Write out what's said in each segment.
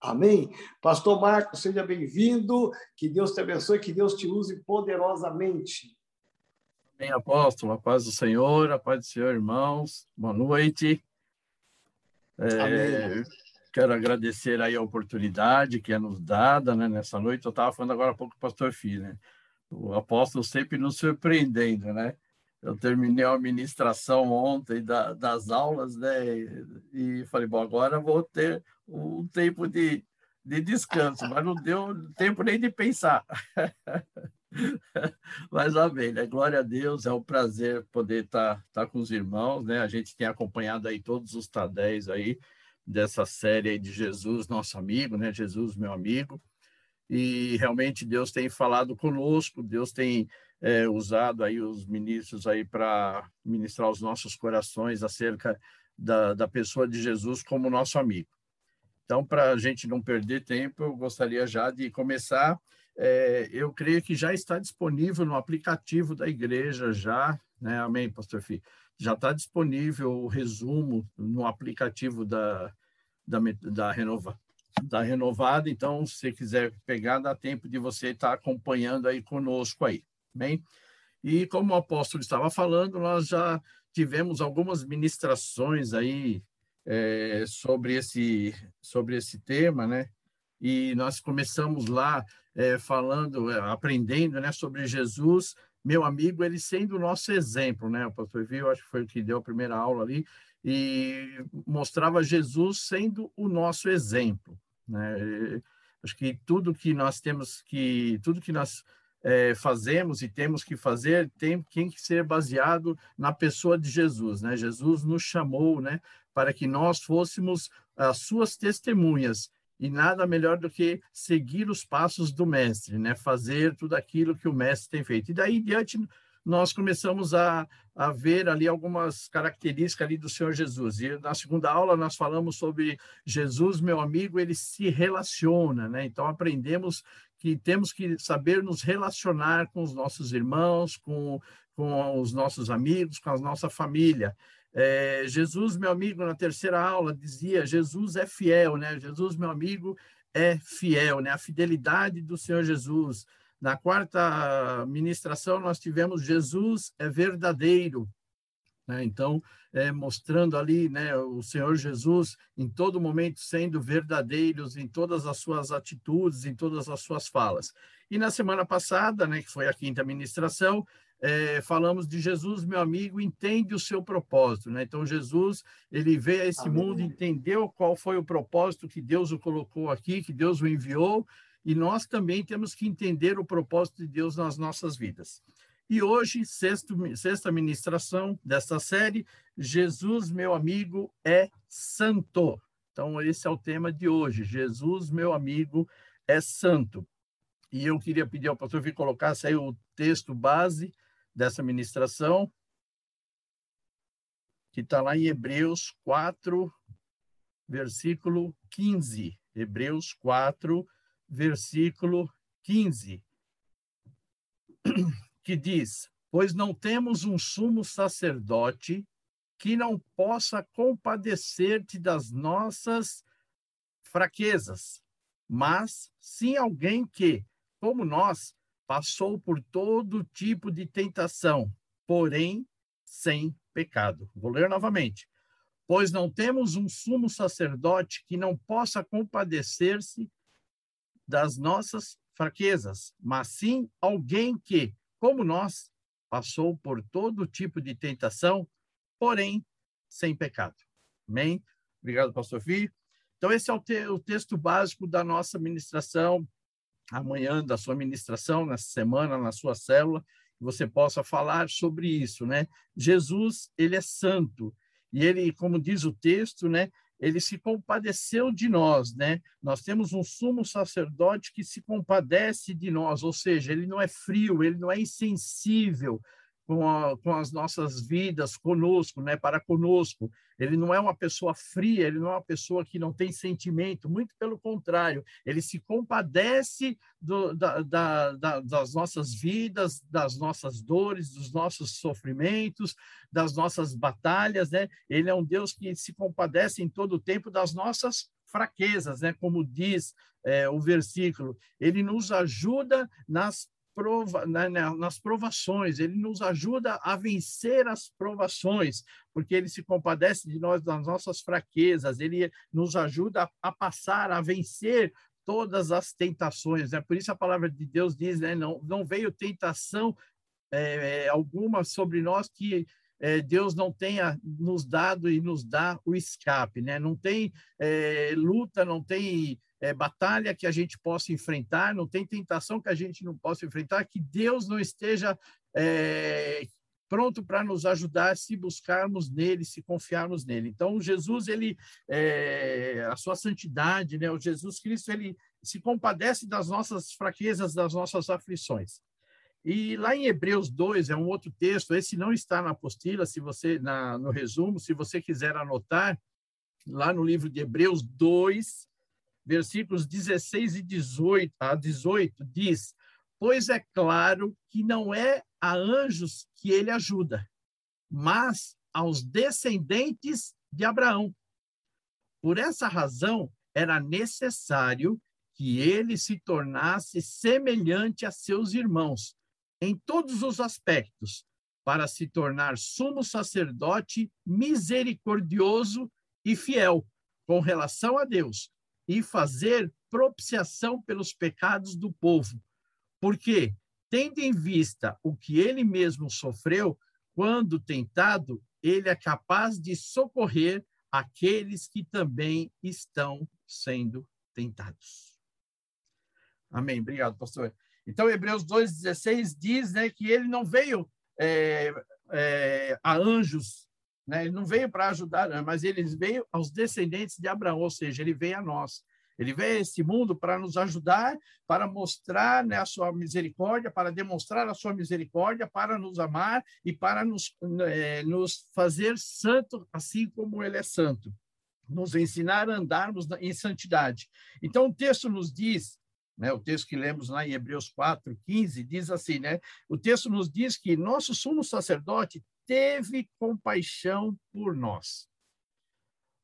Amém? Pastor Marcos, seja bem-vindo. Que Deus te abençoe, que Deus te use poderosamente. Amém, apóstolo. A paz do Senhor, a paz do Senhor, irmãos. Boa noite. É, quero agradecer aí a oportunidade que é nos dada né, nessa noite. Eu estava falando agora há pouco com o pastor Filho, né? O apóstolo sempre nos surpreendendo, né? Eu terminei a ministração ontem da, das aulas, né? E falei, bom, agora vou ter um tempo de, de descanso, mas não deu tempo nem de pensar. mas amém, né? Glória a Deus, é um prazer poder estar tá, tá com os irmãos, né? A gente tem acompanhado aí todos os tadéis aí dessa série aí de Jesus, nosso amigo, né? Jesus, meu amigo. E realmente Deus tem falado conosco, Deus tem é, usado aí os ministros aí para ministrar os nossos corações acerca da, da pessoa de Jesus como nosso amigo. Então, para a gente não perder tempo, eu gostaria já de começar. É, eu creio que já está disponível no aplicativo da igreja, já, né? Amém, Pastor Fih? Já está disponível o resumo no aplicativo da, da, da, Renova, da Renovada. Então, se quiser pegar, dá tempo de você estar acompanhando aí conosco aí. Bem? E como o apóstolo estava falando, nós já tivemos algumas ministrações aí é, sobre, esse, sobre esse tema, né? E nós começamos lá é, falando, é, aprendendo né, sobre Jesus, meu amigo, ele sendo o nosso exemplo, né? O pastor Viu, acho que foi o que deu a primeira aula ali, e mostrava Jesus sendo o nosso exemplo, né? Acho que tudo que nós temos que, tudo que nós é, fazemos e temos que fazer tem, tem que ser baseado na pessoa de Jesus, né? Jesus nos chamou, né, para que nós fôssemos as suas testemunhas e nada melhor do que seguir os passos do mestre, né? Fazer tudo aquilo que o mestre tem feito. E daí em diante nós começamos a, a ver ali algumas características ali do Senhor Jesus. E na segunda aula nós falamos sobre Jesus, meu amigo, ele se relaciona, né? Então aprendemos que temos que saber nos relacionar com os nossos irmãos, com, com os nossos amigos, com a nossa família. É, Jesus, meu amigo, na terceira aula dizia: Jesus é fiel, né? Jesus, meu amigo, é fiel, né? A fidelidade do Senhor Jesus. Na quarta ministração, nós tivemos Jesus é verdadeiro. Né? Então, é, mostrando ali né, o Senhor Jesus em todo momento sendo verdadeiros em todas as suas atitudes, em todas as suas falas. E na semana passada, né, que foi a quinta ministração, é, falamos de Jesus, meu amigo, entende o seu propósito. Né? Então, Jesus, ele veio a esse Amém. mundo, entendeu qual foi o propósito que Deus o colocou aqui, que Deus o enviou, e nós também temos que entender o propósito de Deus nas nossas vidas. E hoje, sexto, sexta ministração desta série, Jesus, meu amigo, é santo. Então, esse é o tema de hoje. Jesus, meu amigo, é santo. E eu queria pedir ao pastor que colocasse aí o texto base dessa ministração, que está lá em Hebreus 4, versículo 15. Hebreus 4, versículo 15 que diz: Pois não temos um sumo sacerdote que não possa compadecer-te das nossas fraquezas, mas sim alguém que, como nós, passou por todo tipo de tentação, porém sem pecado. Vou ler novamente. Pois não temos um sumo sacerdote que não possa compadecer-se das nossas fraquezas, mas sim alguém que, como nós, passou por todo tipo de tentação, porém sem pecado. Amém? Obrigado, pastor Fih. Então, esse é o, te o texto básico da nossa ministração, amanhã, da sua ministração, nessa semana, na sua célula, que você possa falar sobre isso, né? Jesus, ele é santo, e ele, como diz o texto, né, ele se compadeceu de nós, né? Nós temos um sumo sacerdote que se compadece de nós, ou seja, ele não é frio, ele não é insensível com, a, com as nossas vidas conosco, né? Para conosco. Ele não é uma pessoa fria, ele não é uma pessoa que não tem sentimento, muito pelo contrário, ele se compadece do, da, da, da, das nossas vidas, das nossas dores, dos nossos sofrimentos, das nossas batalhas, né? Ele é um Deus que se compadece em todo o tempo das nossas fraquezas, né? Como diz é, o versículo, ele nos ajuda nas prova, né, né, nas provações, ele nos ajuda a vencer as provações, porque ele se compadece de nós, das nossas fraquezas, ele nos ajuda a, passar, a vencer todas as tentações. Né? Por isso a palavra de Deus diz, né? não, não veio tentação é, alguma sobre nós que é, Deus não tenha nos dado e nos dá o escape, né? Não tem é, luta, não tem é, batalha que a gente possa enfrentar, não tem tentação que a gente não possa enfrentar, que Deus não esteja é, pronto para nos ajudar se buscarmos nele, se confiarmos nele. Então, Jesus, ele, é, a sua santidade, né, o Jesus Cristo, ele se compadece das nossas fraquezas, das nossas aflições. E lá em Hebreus 2, é um outro texto, esse não está na apostila, se você na, no resumo, se você quiser anotar, lá no livro de Hebreus 2, versículos 16 e 18 a 18, diz: Pois é claro que não é a anjos que ele ajuda, mas aos descendentes de Abraão. Por essa razão, era necessário que ele se tornasse semelhante a seus irmãos em todos os aspectos, para se tornar sumo sacerdote misericordioso e fiel com relação a Deus, e fazer propiciação pelos pecados do povo. Porque, tendo em vista o que ele mesmo sofreu, quando tentado, ele é capaz de socorrer aqueles que também estão sendo tentados. Amém. Obrigado, pastor. Então, Hebreus 2,16 diz né, que ele não veio é, é, a anjos né? Ele não veio para ajudar, né? mas ele veio aos descendentes de Abraão, ou seja, ele veio a nós. Ele veio a esse mundo para nos ajudar, para mostrar né, a sua misericórdia, para demonstrar a sua misericórdia, para nos amar e para nos, é, nos fazer santo, assim como ele é santo. Nos ensinar a andarmos em santidade. Então, o texto nos diz né, o texto que lemos lá em Hebreus 4, 15, diz assim, né? O texto nos diz que nosso sumo sacerdote teve compaixão por nós.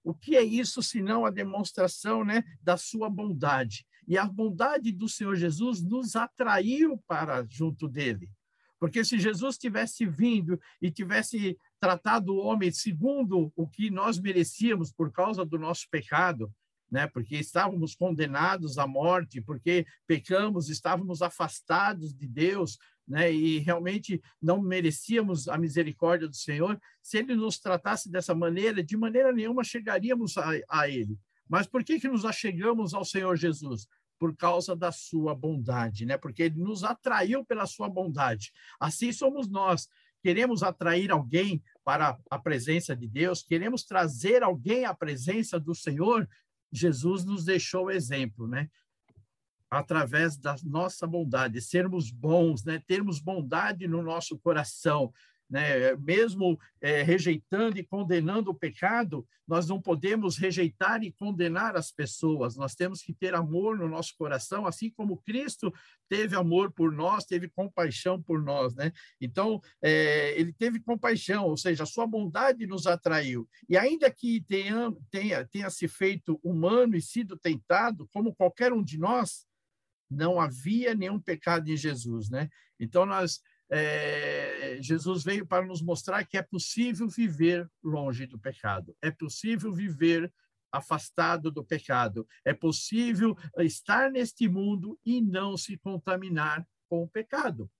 O que é isso senão a demonstração né, da sua bondade? E a bondade do Senhor Jesus nos atraiu para junto dele. Porque se Jesus tivesse vindo e tivesse tratado o homem segundo o que nós merecíamos por causa do nosso pecado, né? Porque estávamos condenados à morte, porque pecamos, estávamos afastados de Deus, né, e realmente não merecíamos a misericórdia do Senhor, se ele nos tratasse dessa maneira, de maneira nenhuma chegaríamos a, a ele. Mas por que, que nos achegamos ao Senhor Jesus? Por causa da sua bondade, né? Porque ele nos atraiu pela sua bondade. Assim somos nós. Queremos atrair alguém para a presença de Deus, queremos trazer alguém à presença do Senhor. Jesus nos deixou o exemplo, né? através da nossa bondade, sermos bons, né? termos bondade no nosso coração, né? mesmo é, rejeitando e condenando o pecado, nós não podemos rejeitar e condenar as pessoas, nós temos que ter amor no nosso coração, assim como Cristo teve amor por nós, teve compaixão por nós. Né? Então, é, ele teve compaixão, ou seja, a sua bondade nos atraiu. E ainda que tenha, tenha, tenha se feito humano e sido tentado, como qualquer um de nós, não havia nenhum pecado em Jesus, né? Então nós é, Jesus veio para nos mostrar que é possível viver longe do pecado, é possível viver afastado do pecado, é possível estar neste mundo e não se contaminar com o pecado.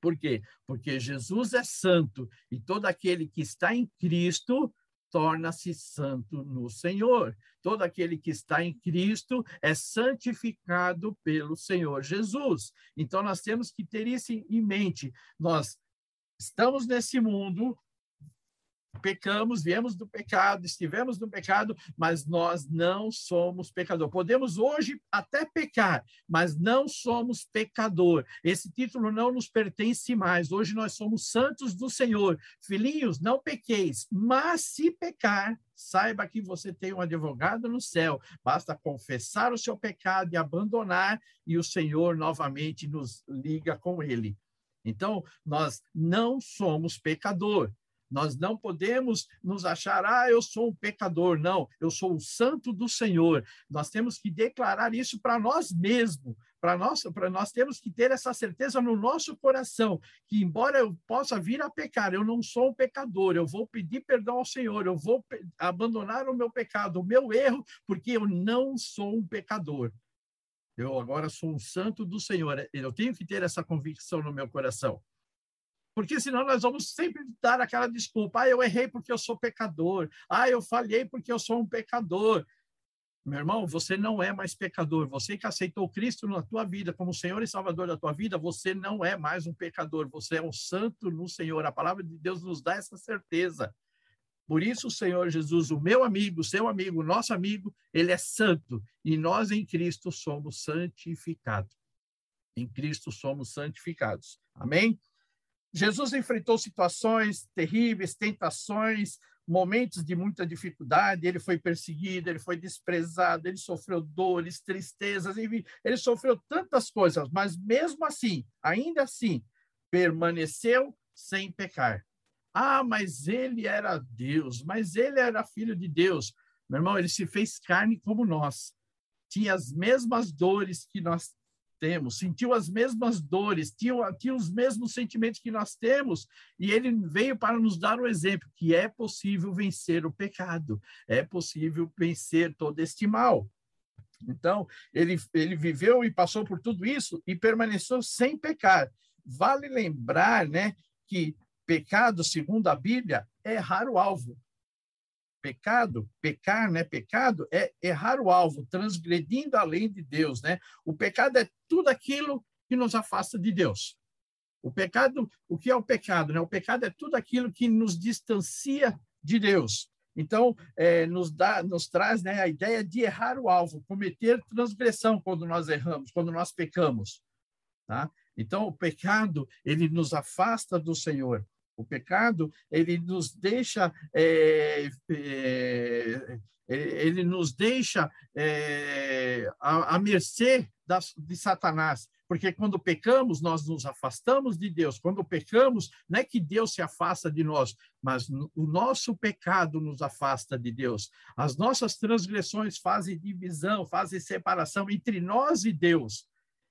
Por quê? Porque Jesus é santo e todo aquele que está em Cristo torna-se santo no Senhor. Todo aquele que está em Cristo é santificado pelo Senhor Jesus. Então, nós temos que ter isso em mente. Nós estamos nesse mundo, pecamos, viemos do pecado, estivemos no pecado, mas nós não somos pecador. Podemos hoje até pecar, mas não somos pecador. Esse título não nos pertence mais. Hoje nós somos santos do Senhor. Filhinhos, não pequeis, mas se pecar, saiba que você tem um advogado no céu. Basta confessar o seu pecado e abandonar, e o Senhor novamente nos liga com ele. Então, nós não somos pecador Nós não podemos nos achar, ah, eu sou um pecador. Não, eu sou o santo do Senhor. Nós temos que declarar isso para nós mesmos. Para nós, para nós temos que ter essa certeza no nosso coração que embora eu possa vir a pecar, eu não sou um pecador. Eu vou pedir perdão ao Senhor. Eu vou abandonar o meu pecado, o meu erro, porque eu não sou um pecador. Eu agora sou um santo do Senhor. Eu tenho que ter essa convicção no meu coração. Porque senão nós vamos sempre dar aquela desculpa. Ah, eu errei porque eu sou pecador. Ah, eu falhei porque eu sou um pecador. Meu irmão, você não é mais pecador. Você que aceitou Cristo na tua vida como Senhor e Salvador da tua vida, você não é mais um pecador. Você é um santo no Senhor. A palavra de Deus nos dá essa certeza. Por isso, o Senhor Jesus, o meu amigo, seu amigo, nosso amigo, ele é santo e nós em Cristo somos santificados. Em Cristo somos santificados. Amém? Jesus enfrentou situações terríveis, tentações, momentos de muita dificuldade. Ele foi perseguido, ele foi desprezado, ele sofreu dores, tristezas, ele sofreu tantas coisas, mas mesmo assim, ainda assim, permaneceu sem pecar. Ah, mas ele era Deus, mas ele era filho de Deus. Meu irmão, ele se fez carne como nós. Tinha as mesmas dores que nós temos, sentiu as mesmas dores, tinha, tinha os mesmos sentimentos que nós temos, e ele veio para nos dar o exemplo que é possível vencer o pecado, é possível vencer todo este mal. Então, ele, ele viveu e passou por tudo isso e permaneceu sem pecar. Vale lembrar né, que Pecado, segundo a Bíblia, é errar o alvo. Pecado, pecar, né? Pecado é errar o alvo, transgredindo a lei de Deus, né? O pecado é tudo aquilo que nos afasta de Deus. O pecado, o que é o pecado? Né? O pecado é tudo aquilo que nos distancia de Deus. Então, é, nos, dá, nos traz né, a ideia de errar o alvo, cometer transgressão quando nós erramos, quando nós pecamos. Tá? Então, o pecado, ele nos afasta do Senhor. O pecado, ele nos deixa, é, é, ele nos deixa é, à, mercê das, de Satanás. Porque quando pecamos, nós nos afastamos de Deus. Quando pecamos, não é que Deus se afasta de nós, mas o nosso pecado nos afasta de Deus. As nossas transgressões fazem divisão, fazem separação entre nós e Deus.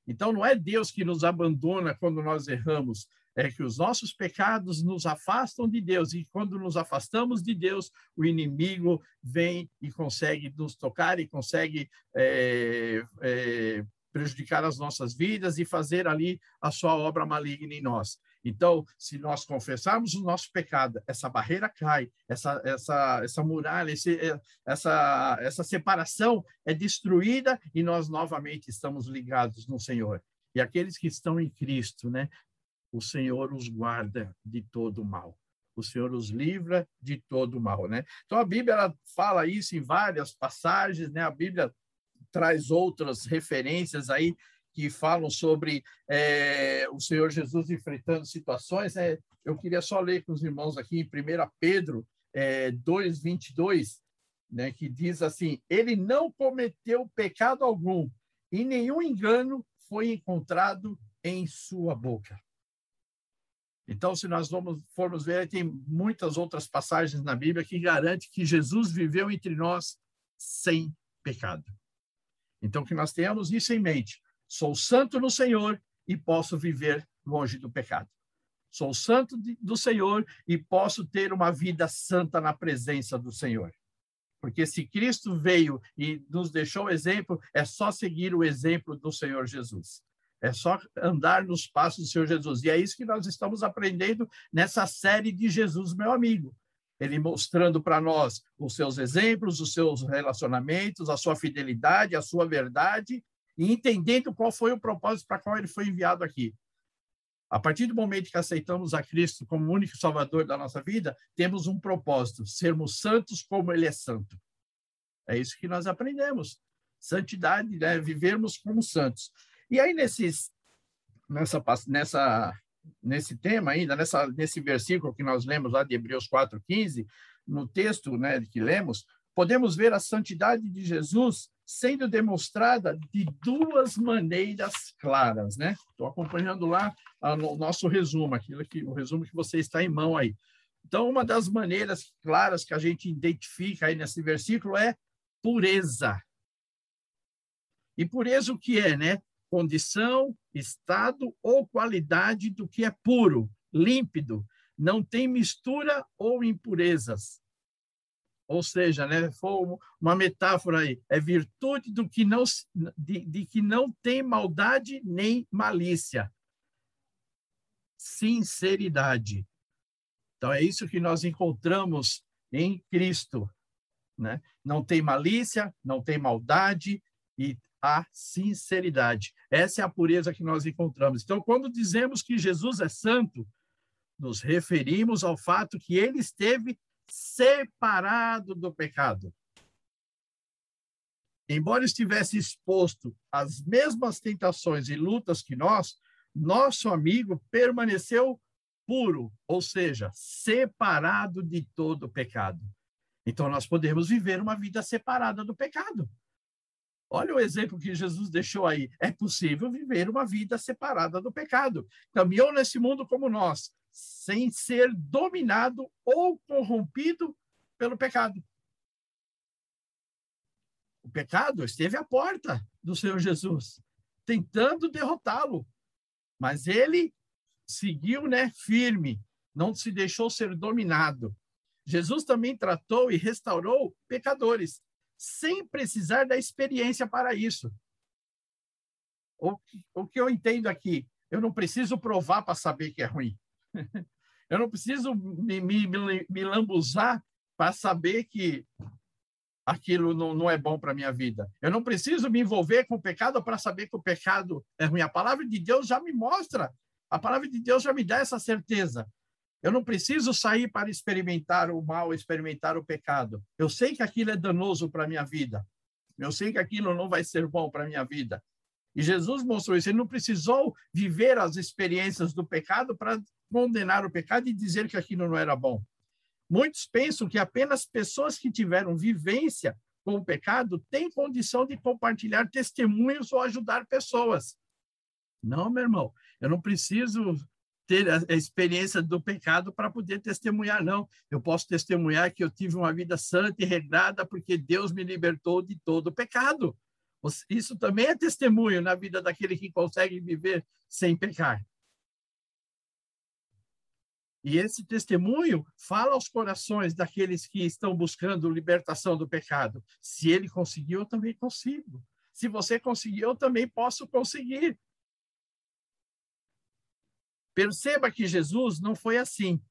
Então, não é Deus que nos abandona quando nós erramos, é que os nossos pecados nos afastam de Deus, e quando nos afastamos de Deus, o inimigo vem e consegue nos tocar e consegue é, é, prejudicar as nossas vidas e fazer ali a sua obra maligna em nós. Então, se nós confessarmos o nosso pecado, essa barreira cai, essa, essa, essa muralha, esse, essa, essa separação é destruída e nós novamente estamos ligados no Senhor. E aqueles que estão em Cristo, né? O Senhor os guarda de todo mal. O Senhor os livra de todo mal, né? Então a Bíblia ela fala isso em várias passagens, né? A Bíblia traz outras referências aí que falam sobre é, o Senhor Jesus enfrentando situações. Né? Eu queria só ler com os irmãos aqui em 1 Pedro é, 2, 22, né, que diz assim: Ele não cometeu pecado algum, e nenhum engano foi encontrado em sua boca. Então, se nós vamos, formos ver, tem muitas outras passagens na Bíblia que garante que Jesus viveu entre nós sem pecado. Então, que nós tenhamos isso em mente. Sou santo no Senhor e posso viver longe do pecado. Sou santo do Senhor e posso ter uma vida santa na presença do Senhor. Porque se Cristo veio e nos deixou exemplo, é só seguir o exemplo do Senhor Jesus. É só andar nos passos do Senhor Jesus. E é isso que nós estamos aprendendo nessa série de Jesus, meu amigo. Ele mostrando para nós os seus exemplos, os seus relacionamentos, a sua fidelidade, a sua verdade, e entendendo qual foi o propósito para qual ele foi enviado aqui. A partir do momento que aceitamos a Cristo como único Salvador da nossa vida, temos um propósito: sermos santos como Ele é santo. É isso que nós aprendemos. Santidade, né? vivermos como santos. E aí, nesses, nessa, nessa, nesse tema ainda, nessa, nesse versículo que nós lemos lá de Hebreus 4,15, no texto né, que lemos, podemos ver a santidade de Jesus sendo demonstrada de duas maneiras claras, né? Estou acompanhando lá o nosso resumo, aquilo que o resumo que você está em mão aí. Então, uma das maneiras claras que a gente identifica aí nesse versículo é pureza. E pureza o que é, né? Condição, estado ou qualidade do que é puro, límpido, não tem mistura ou impurezas. Ou seja, né, foi uma metáfora aí, é virtude do que não de, de que não tem maldade nem malícia. Sinceridade. Então é isso que nós encontramos em Cristo, né? Não tem malícia, não tem maldade e a sinceridade. Essa é a pureza que nós encontramos. Então, quando dizemos que Jesus é santo, nos referimos ao fato que ele esteve separado do pecado. Embora estivesse exposto às mesmas tentações e lutas que nós, nosso amigo permaneceu puro, ou seja, separado de todo pecado. Então, nós podemos viver uma vida separada do pecado. Olha o exemplo que Jesus deixou aí. É possível viver uma vida separada do pecado. Caminhou nesse mundo como nós, sem ser dominado ou corrompido pelo pecado. O pecado esteve à porta do Senhor Jesus, tentando derrotá-lo, mas ele seguiu, né, firme, não se deixou ser dominado. Jesus também tratou e restaurou pecadores, sem precisar da experiência para isso. O o que eu entendo aqui, eu não preciso provar para saber que é ruim. eu não preciso me, me, me lambuzar para saber que aquilo não, não é bom para minha vida. Eu não preciso me envolver com o pecado para saber que o pecado é ruim. A palavra de Deus já me mostra, a palavra de Deus já me dá essa certeza. Eu não preciso sair para experimentar o mal, experimentar o pecado. Eu sei que aquilo é danoso para a minha vida. Eu sei que aquilo não vai ser bom para a minha vida. E Jesus mostrou isso. Ele não precisou viver as experiências do pecado para condenar o pecado e dizer que aquilo não era bom. Muitos pensam que apenas pessoas que tiveram vivência com o pecado têm condição de compartilhar testemunhos ou ajudar pessoas. Não, meu irmão, eu não preciso ter a, experiência do pecado para poder testemunhar, não. Eu posso testemunhar que eu tive uma vida santa e regrada porque Deus me libertou de todo o pecado. Isso também é testemunho na vida daquele que consegue viver sem pecar. E esse testemunho fala aos corações daqueles que estão buscando libertação do pecado. Se ele conseguiu, eu também consigo. Se você conseguiu, eu também posso conseguir. Perceba que Jesus não foi assim.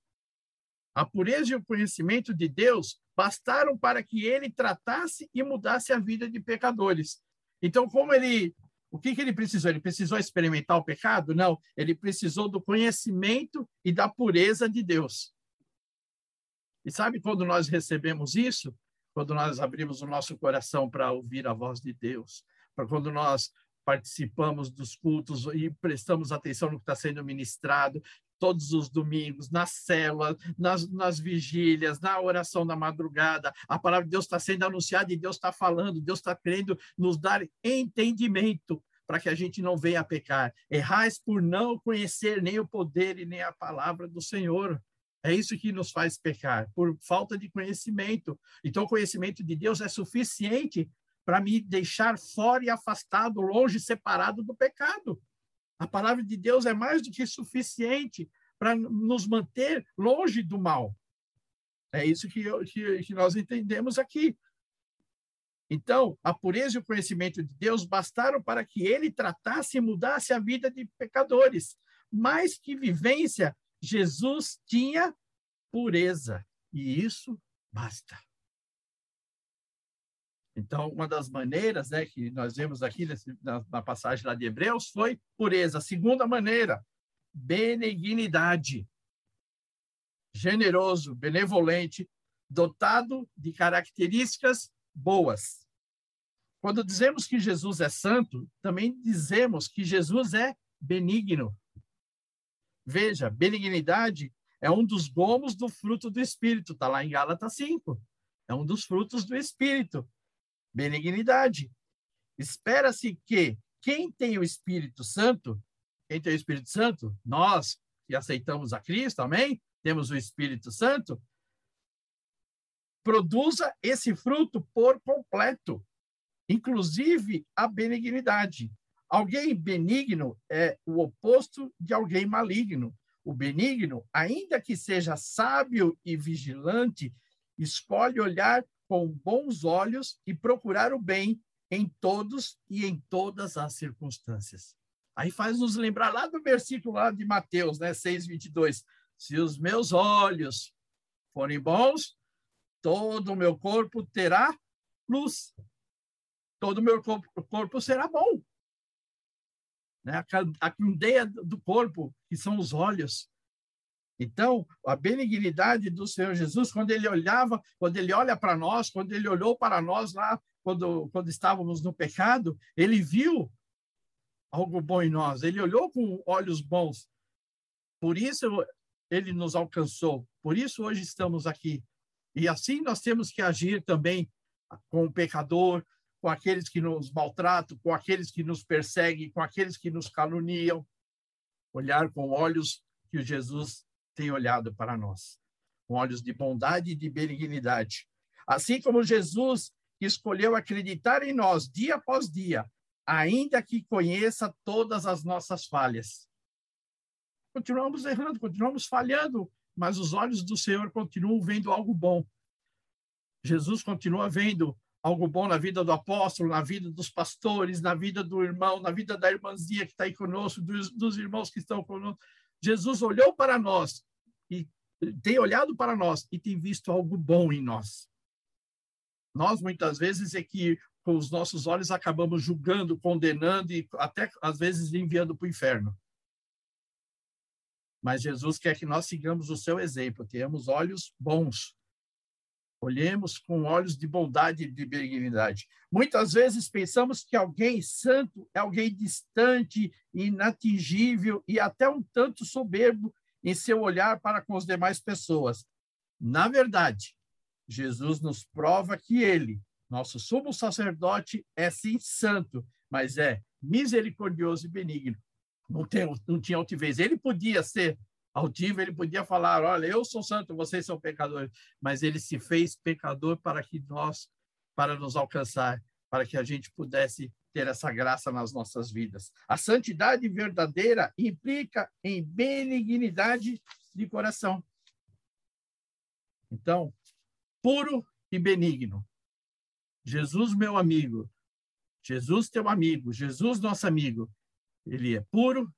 A pureza e o conhecimento de Deus bastaram para que ele tratasse e mudasse a vida de pecadores. Então, como ele. O que, que ele precisou? Ele precisou experimentar o pecado? Não. Ele precisou do conhecimento e da pureza de Deus. E sabe quando nós recebemos isso? Quando nós abrimos o nosso coração para ouvir a voz de Deus, para quando nós participamos dos cultos e prestamos atenção no que está sendo ministrado todos os domingos, nas células, nas, nas vigílias, na oração da madrugada. A palavra de Deus está sendo anunciada e Deus está falando, Deus está querendo nos dar entendimento para que a gente não venha a pecar. Errais por não conhecer nem o poder e nem a palavra do Senhor. É isso que nos faz pecar, por falta de conhecimento. Então, o conhecimento de Deus é suficiente para me deixar fora e afastado, longe, separado do pecado. A palavra de Deus é mais do que suficiente para nos manter longe do mal. É isso que, eu, que, que nós entendemos aqui. Então, a pureza e o conhecimento de Deus bastaram para que ele tratasse e mudasse a vida de pecadores. Mais que vivência, Jesus tinha pureza. E isso basta. Então, uma das maneiras né, que nós vemos aqui nesse, na, na, passagem lá de Hebreus foi pureza. Segunda maneira, benignidade. Generoso, benevolente, dotado de características boas. Quando dizemos que Jesus é santo, também dizemos que Jesus é benigno. Veja, benignidade é um dos gomos do fruto do Espírito, está lá em Gálatas 5. É um dos frutos do Espírito benignidade. Espera-se que quem tem o Espírito Santo, quem tem o Espírito Santo, nós que aceitamos a Cristo, amém? temos o Espírito Santo, produza esse fruto por completo, inclusive a benignidade. Alguém benigno é o oposto de alguém maligno. O benigno, ainda que seja sábio e vigilante, escolhe olhar com bons olhos e procurar o bem em todos e em todas as circunstâncias. Aí faz nos lembrar lá do versículo lá de Mateus, né, 6, 22. Se os meus olhos forem bons, todo o meu corpo terá luz. Todo o meu corpo, será bom. Né? A candeia do corpo, que são os olhos. Então, a benignidade do Senhor Jesus, quando ele olhava, quando ele olha para nós, quando ele olhou para nós lá, quando, quando estávamos no pecado, ele viu algo bom em nós, ele olhou com olhos bons. Por isso ele nos alcançou, por isso hoje estamos aqui. E assim nós temos que agir também com o pecador, com aqueles que nos maltratam, com aqueles que nos perseguem, com aqueles que nos caluniam. Olhar com olhos que Jesus tem olhado para nós, com olhos de bondade e de benignidade. Assim como Jesus escolheu acreditar em nós dia após dia, ainda que conheça todas as nossas falhas. Continuamos errando, continuamos falhando, mas os olhos do Senhor continuam vendo algo bom. Jesus continua vendo algo bom na vida do apóstolo, na vida dos pastores, na vida do irmão, na vida da irmãzinha que está aí conosco, dos, dos irmãos que estão conosco. Jesus olhou para nós e tem olhado para nós e tem visto algo bom em nós. Nós, muitas vezes, é que com os nossos olhos acabamos julgando, condenando e até, às vezes, enviando para o inferno. Mas Jesus quer que nós sigamos o seu exemplo, tenhamos olhos bons, olhemos com olhos de bondade e de benignidade. Muitas vezes pensamos que alguém santo é alguém distante, inatingível e até um tanto soberbo em seu olhar para com as demais pessoas. Na verdade, Jesus nos prova que ele, nosso sumo sacerdote, é sim santo, mas é misericordioso e benigno. Não, tem, não tinha altivez. Ele podia ser altivo, ele podia falar: olha, eu sou santo, vocês são pecadores, mas ele se fez pecador para que nós, para nos alcançar, para que a gente pudesse ter essa graça nas nossas vidas. A santidade verdadeira implica em benignidade de coração. Então, puro e benigno. Jesus, meu amigo. Jesus, teu amigo. Jesus, nosso amigo. Ele é puro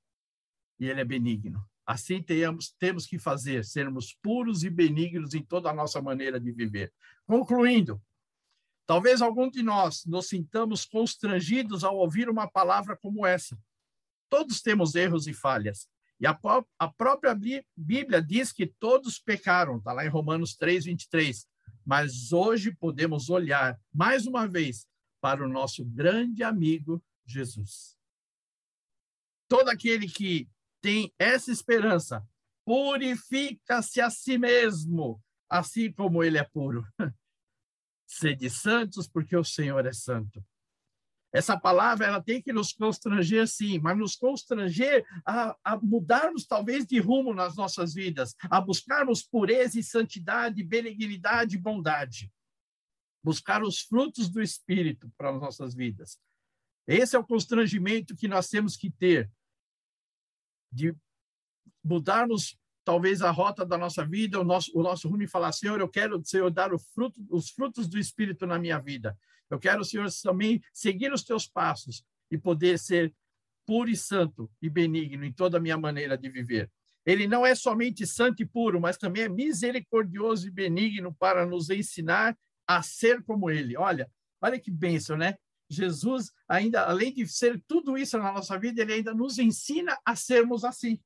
e ele é benigno. Assim temos, temos que fazer, sermos puros e benignos em toda a nossa maneira de viver. Concluindo, talvez algum de nós nos sintamos constrangidos ao ouvir uma palavra como essa. Todos temos erros e falhas. E a, a própria Bíblia diz que todos pecaram, está lá em Romanos 3, 23. Mas hoje podemos olhar mais uma vez para o nosso grande amigo Jesus. Todo aquele que tem essa esperança, purifica-se a si mesmo, assim como ele é puro. Sede santos, porque o Senhor é santo. Essa palavra ela tem que nos constranger, sim, mas nos constranger a, a, mudarmos talvez de rumo nas nossas vidas, a buscarmos pureza e santidade, benignidade e bondade. Buscar os frutos do Espírito para as nossas vidas. Esse é o constrangimento que nós temos que ter de mudarmos talvez a rota da nossa vida, o nosso, o nosso rumo e falar, Senhor, eu quero, Senhor, dar fruto, os frutos do Espírito na minha vida. Eu quero, Senhor, também seguir os teus passos e poder ser puro e santo e benigno em toda a minha maneira de viver. Ele não é somente santo e puro, mas também é misericordioso e benigno para nos ensinar a ser como ele. Olha, olha que bênção, né? Jesus, ainda além de ser tudo isso na nossa vida, ele ainda nos ensina a sermos assim.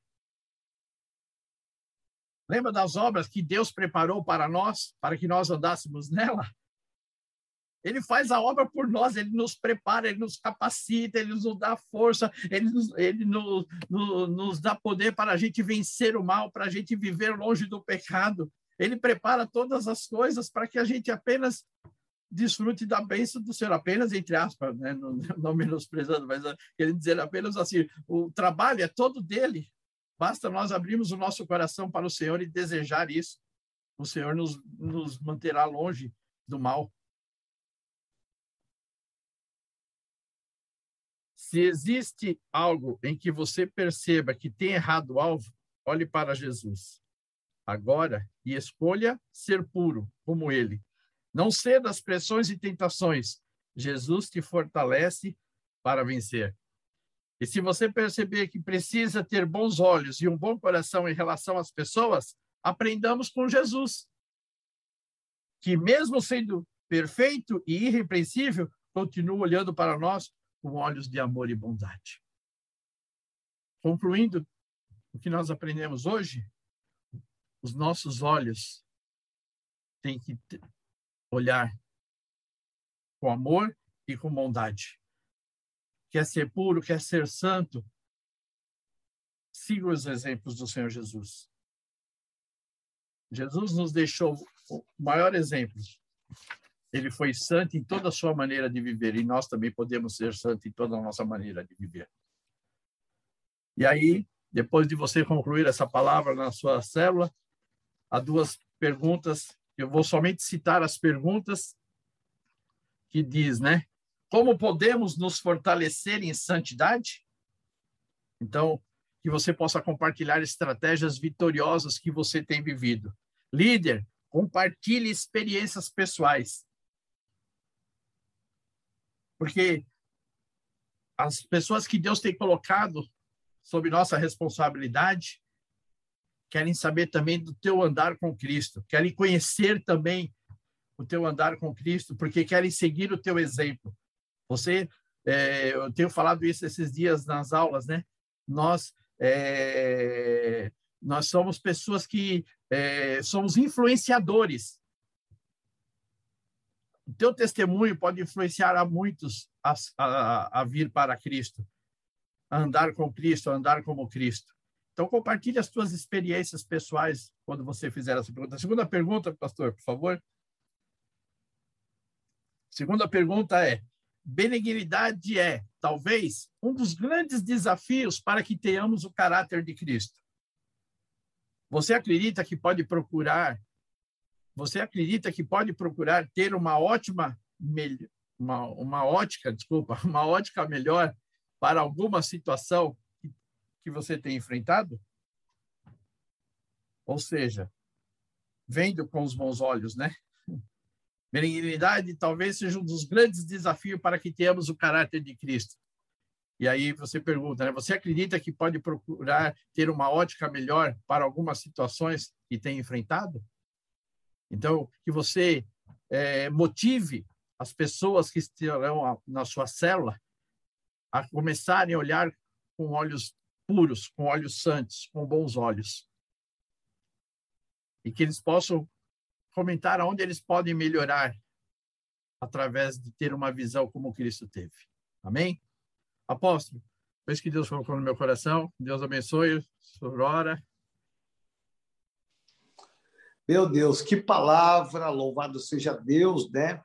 Lembra das obras que Deus preparou para nós, para que nós andássemos nela? Ele faz a obra por nós, ele nos prepara, ele nos capacita, ele nos dá força, ele nos, ele nos, nos, nos dá poder para a gente vencer o mal, para a gente viver longe do pecado. Ele prepara todas as coisas para que a gente apenas desfrute da bênção do Senhor, apenas entre aspas, né? não, não menosprezando, mas ah, querendo dizer apenas assim: o trabalho é todo dele, Basta nós abrirmos o nosso coração para o Senhor e desejar isso. O Senhor nos, nos manterá longe do mal. Se existe algo em que você perceba que tem errado o alvo, olhe para Jesus agora e escolha ser puro como ele. Não ceda às pressões e tentações. Jesus te fortalece para vencer. E se você perceber que precisa ter bons olhos e um bom coração em relação às pessoas, aprendamos com Jesus, que mesmo sendo perfeito e irrepreensível, continua olhando para nós com olhos de amor e bondade. Concluindo o que nós aprendemos hoje, os nossos olhos têm que olhar com amor e com bondade quer ser puro, quer ser santo, siga os exemplos do Senhor Jesus. Jesus nos deixou o maior exemplo. Ele foi santo em toda a sua maneira de viver e nós também podemos ser santos em toda a nossa maneira de viver. E aí, depois de você concluir essa palavra na sua célula, há duas perguntas. Eu vou somente citar as perguntas que diz, né? Como podemos nos fortalecer em santidade? Então, que você possa compartilhar estratégias vitoriosas que você tem vivido. Líder, compartilhe experiências pessoais. Porque as pessoas que Deus tem colocado sob nossa responsabilidade querem saber também do teu andar com Cristo, querem conhecer também o teu andar com Cristo, porque querem seguir o teu exemplo. Você, é, eu tenho falado isso esses dias nas aulas, né? Nós, é, nós somos pessoas que é, somos influenciadores. O teu testemunho pode influenciar a muitos a, a, a vir para Cristo, a andar com Cristo, a andar como Cristo. Então, compartilhe as tuas experiências pessoais quando você fizer essa pergunta. A segunda pergunta, pastor, por favor. Segunda pergunta é: benignidade é, talvez, um dos grandes desafios para que tenhamos o caráter de Cristo. Você acredita que pode procurar, você acredita que pode procurar ter uma ótima, uma, uma ótica, desculpa, uma ótica melhor para alguma situação que, você tem enfrentado? Ou seja, vendo com os bons olhos, né? Benignidade talvez seja um dos grandes desafios para que tenhamos o caráter de Cristo. E aí você pergunta, né? Você acredita que pode procurar ter uma ótica melhor para algumas situações que tem enfrentado? Então, que você é, motive as pessoas que estarão na sua célula a começarem a olhar com olhos puros, com olhos santos, com bons olhos. E que eles possam comentar onde eles podem melhorar através de ter uma visão como Cristo teve. Amém? Apóstolo, foi que Deus colocou no meu coração. Deus abençoe. Sorora. Meu Deus, que palavra! Louvado seja Deus, né?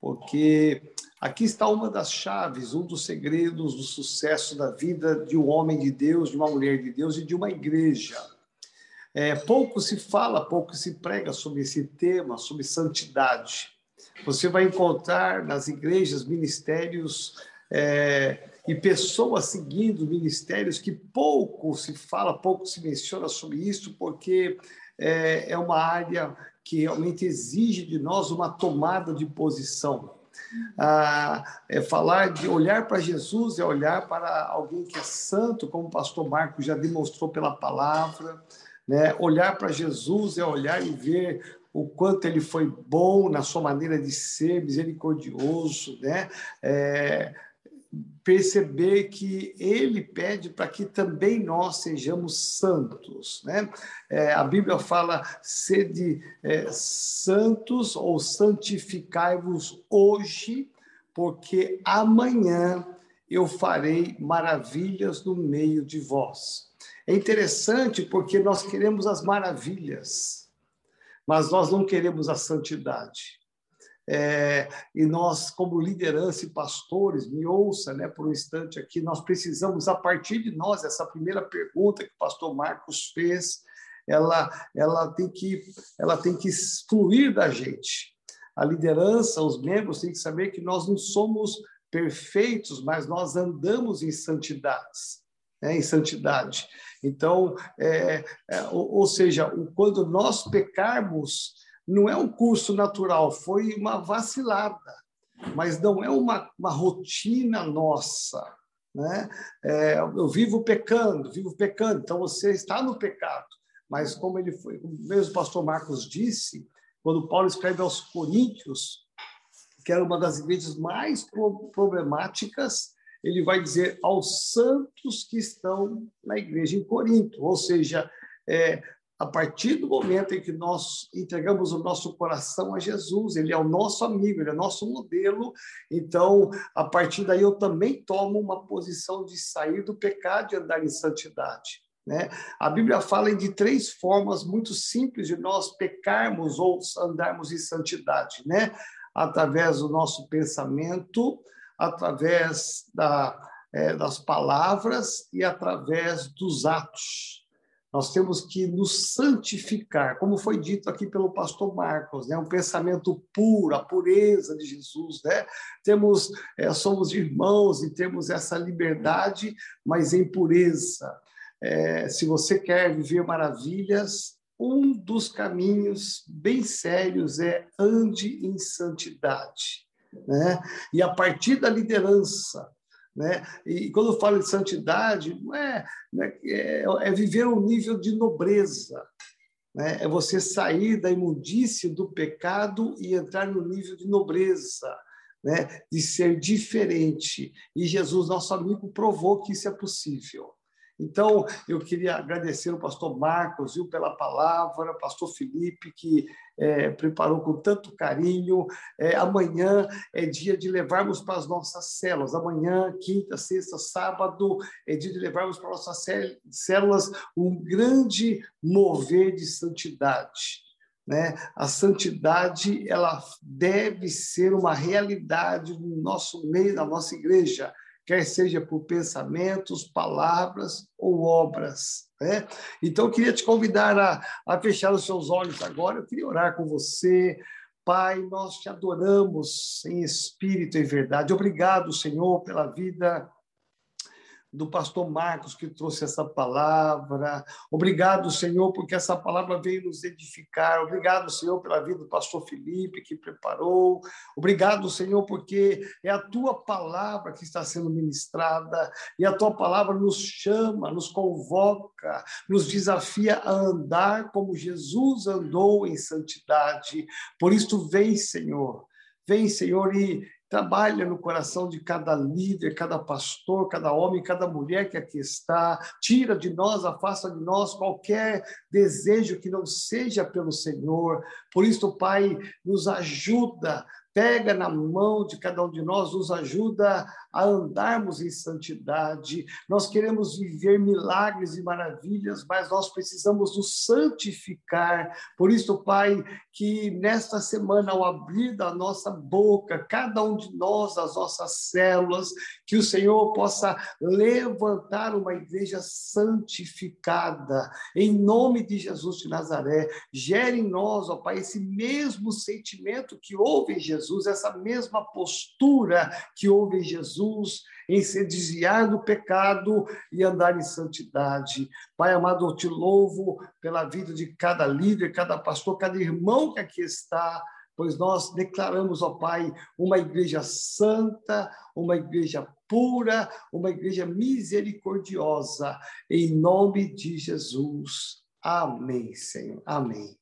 Porque aqui está uma das chaves, um dos segredos do sucesso da vida de um homem de Deus, de uma mulher de Deus e de uma igreja é, pouco se fala, pouco se prega sobre esse tema, sobre santidade. Você vai encontrar nas igrejas ministérios é, e pessoas seguindo ministérios que pouco se fala, pouco se menciona sobre isso, porque é, é uma área que realmente exige de nós uma tomada de posição. Ah, é falar de olhar para Jesus, é olhar para alguém que é santo, como o pastor Marcos já demonstrou pela palavra, né? Olhar para Jesus é olhar e ver o quanto ele foi bom na sua maneira de ser, misericordioso, né? É, perceber que ele pede para que também nós sejamos santos, né? É, a Bíblia fala sede é, santos ou santificai-vos hoje, porque amanhã eu farei maravilhas no meio de vós. É interessante porque nós queremos as maravilhas, mas nós não queremos a santidade. É, e nós, como liderança e pastores, me ouça né, por um instante aqui, nós precisamos, a partir de nós, essa primeira pergunta que o pastor Marcos fez, ela, ela, tem, que, ela tem que fluir da gente. A liderança, os membros têm que saber que nós não somos perfeitos, mas nós andamos em santidades, né, em santidade. Então, é, é, ou, ou seja, quando nós pecarmos, não é um curso natural, foi uma vacilada, mas não é uma, uma rotina nossa. Né? É, eu vivo pecando, vivo pecando, então você está no pecado. Mas como ele foi, como mesmo o pastor Marcos disse, quando Paulo escreve aos Coríntios, que era uma das igrejas mais problemáticas, ele vai dizer aos santos que estão na igreja em Corinto, ou seja, é, a partir do momento em que nós entregamos o nosso coração a Jesus, ele é o nosso amigo, ele é o nosso modelo, então, a partir daí eu também tomo uma posição de sair do pecado e andar em santidade. Né? A Bíblia fala de três formas muito simples de nós pecarmos ou andarmos em santidade, né? através do nosso pensamento, através da, é, das palavras e através dos atos. Nós temos que nos santificar, como foi dito aqui pelo pastor Marcos, né? um pensamento puro, a pureza de Jesus. Né? Temos, é, somos irmãos e temos essa liberdade, mas em pureza. É, se você quer viver maravilhas, um dos caminhos bem sérios é ande em santidade. Né? E a partir da liderança, né? E quando eu falo de santidade, não é, não é, é, é viver um nível de nobreza, né? é você sair da imundície do pecado e entrar no nível de nobreza, né? de ser diferente. E Jesus, nosso amigo, provou que isso é possível. Então, eu queria agradecer o pastor Marcos viu, pela palavra, pastor Felipe, que é, preparou com tanto carinho. É, amanhã é dia de levarmos para as nossas células. Amanhã, quinta, sexta, sábado, é dia de levarmos para as nossas células um grande mover de santidade. Né? A santidade ela deve ser uma realidade no nosso meio, na nossa igreja quer seja por pensamentos, palavras ou obras. Né? Então, eu queria te convidar a, a fechar os seus olhos agora, eu queria orar com você. Pai, nós te adoramos em espírito e verdade. Obrigado, Senhor, pela vida do pastor Marcos que trouxe essa palavra. Obrigado, Senhor, porque essa palavra veio nos edificar. Obrigado, Senhor, pela vida do pastor Felipe que preparou. Obrigado, Senhor, porque é a tua palavra que está sendo ministrada e a tua palavra nos chama, nos convoca, nos desafia a andar como Jesus andou em santidade. Por isso, vem, Senhor. Vem, Senhor, e Trabalha no coração de cada líder, cada pastor, cada homem, cada mulher que aqui está. Tira de nós, afasta de nós qualquer desejo que não seja pelo Senhor. Por isso, Pai, nos ajuda pega na mão de cada um de nós, nos ajuda a andarmos em santidade. Nós queremos viver milagres e maravilhas, mas nós precisamos nos santificar. Por isso, Pai, que nesta semana, ao abrir da nossa boca, cada um de nós, as nossas células, que o Senhor possa levantar uma igreja santificada, em nome de Jesus de Nazaré. Gere em nós, ó Pai, esse mesmo sentimento que houve em Jesus, essa mesma postura que houve em Jesus, em se desviar do pecado e andar em santidade. Pai amado, eu te louvo pela vida de cada líder, cada pastor, cada irmão que aqui está, pois nós declaramos, ó Pai, uma igreja santa, uma igreja pura, uma igreja misericordiosa, em nome de Jesus. Amém, Senhor. Amém.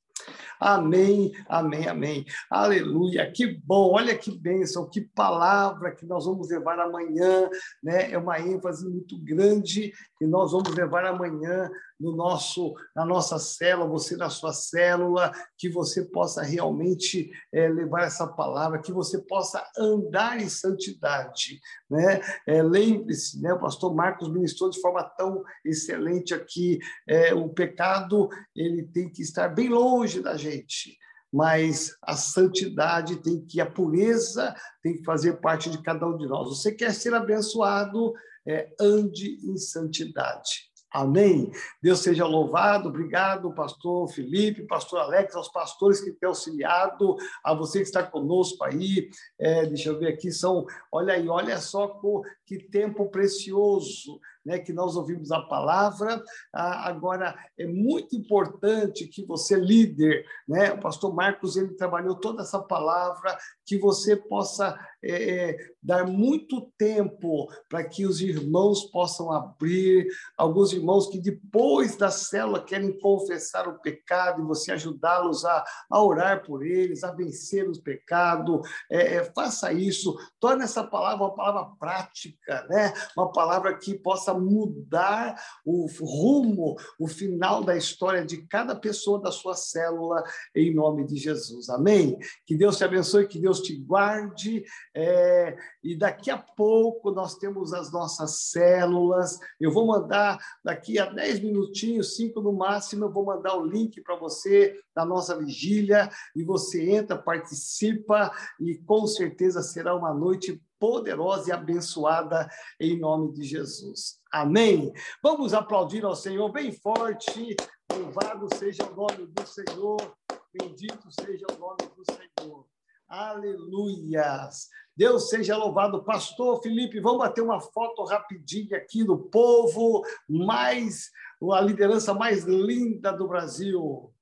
Amém, amém, amém. Aleluia, que bom, olha que bênção, que palavra que nós vamos levar amanhã, né? É uma ênfase muito grande que nós vamos levar amanhã no nosso, na nossa célula, você na sua célula, que você possa realmente é, levar essa palavra, que você possa andar em santidade. Né? É, Lembre-se, né? o pastor Marcos ministrou de forma tão excelente aqui, é, o pecado ele tem que estar bem longe da gente. mas a santidade tem que, a pureza tem que fazer parte de cada um de nós. Você quer ser abençoado, é, ande em santidade. Amém. Deus seja louvado. Obrigado, pastor Felipe, pastor Alex, aos pastores que têm auxiliado, a você que está conosco aí. É, deixa eu ver aqui, são. Olha aí, olha só que tempo precioso né, que nós ouvimos a palavra. Ah, agora, é muito importante que você, líder, né, o pastor Marcos, ele trabalhou toda essa palavra, que você possa é, é dar muito tempo para que os irmãos possam abrir, alguns irmãos que depois da célula querem confessar o pecado e você ajudá-los a, a orar por eles, a vencer os pecados. É, é, faça isso, torne essa palavra uma palavra prática, né? uma palavra que possa possa mudar o rumo, o final da história de cada pessoa da sua célula, em nome de Jesus. Amém? Que Deus te abençoe, que Deus te guarde. É, e daqui a pouco nós temos as nossas células. Eu vou mandar, daqui a 10 minutinhos, 5 no máximo, eu vou mandar o link para você da nossa vigília e você entra, participa e com certeza será uma noite poderosa e abençoada em nome de Jesus. Amém. Vamos aplaudir ao Senhor bem forte. Louvado seja o nome do Senhor. Bendito seja o nome do Senhor. Aleluias. Deus seja louvado. Pastor Felipe, vamos bater uma foto rapidinho aqui do povo, mais a liderança mais linda do Brasil.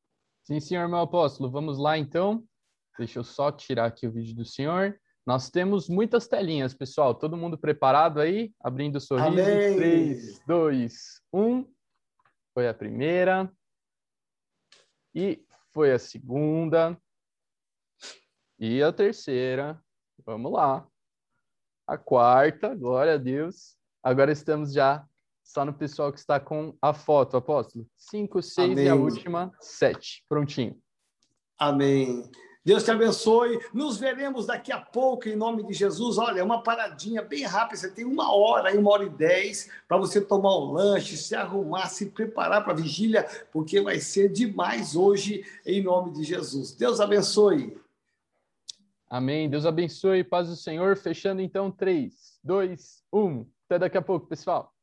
Sim, senhor meu apóstolo. Vamos lá então. Deixa eu só tirar aqui o vídeo do senhor. Nós temos muitas telinhas, pessoal. Todo mundo preparado aí? Abrindo o sorriso. Amém. 3, 2, 1. Foi a primeira. E foi a segunda. E a terceira. Vamos lá. A quarta, glória a Deus. Agora estamos já só no pessoal que está com a foto, apóstolo. Cinco, seis Amém. e a última, sete. Prontinho. Amém. Deus te abençoe. Nos veremos daqui a pouco, em nome de Jesus. Olha, uma paradinha bem rápida. Você tem uma hora, uma hora e dez, para você tomar um lanche, se arrumar, se preparar para a vigília, porque vai ser demais hoje, em nome de Jesus. Deus abençoe. Amém. Deus abençoe. Paz do Senhor. Fechando então, três, dois, um. Até daqui a pouco, pessoal.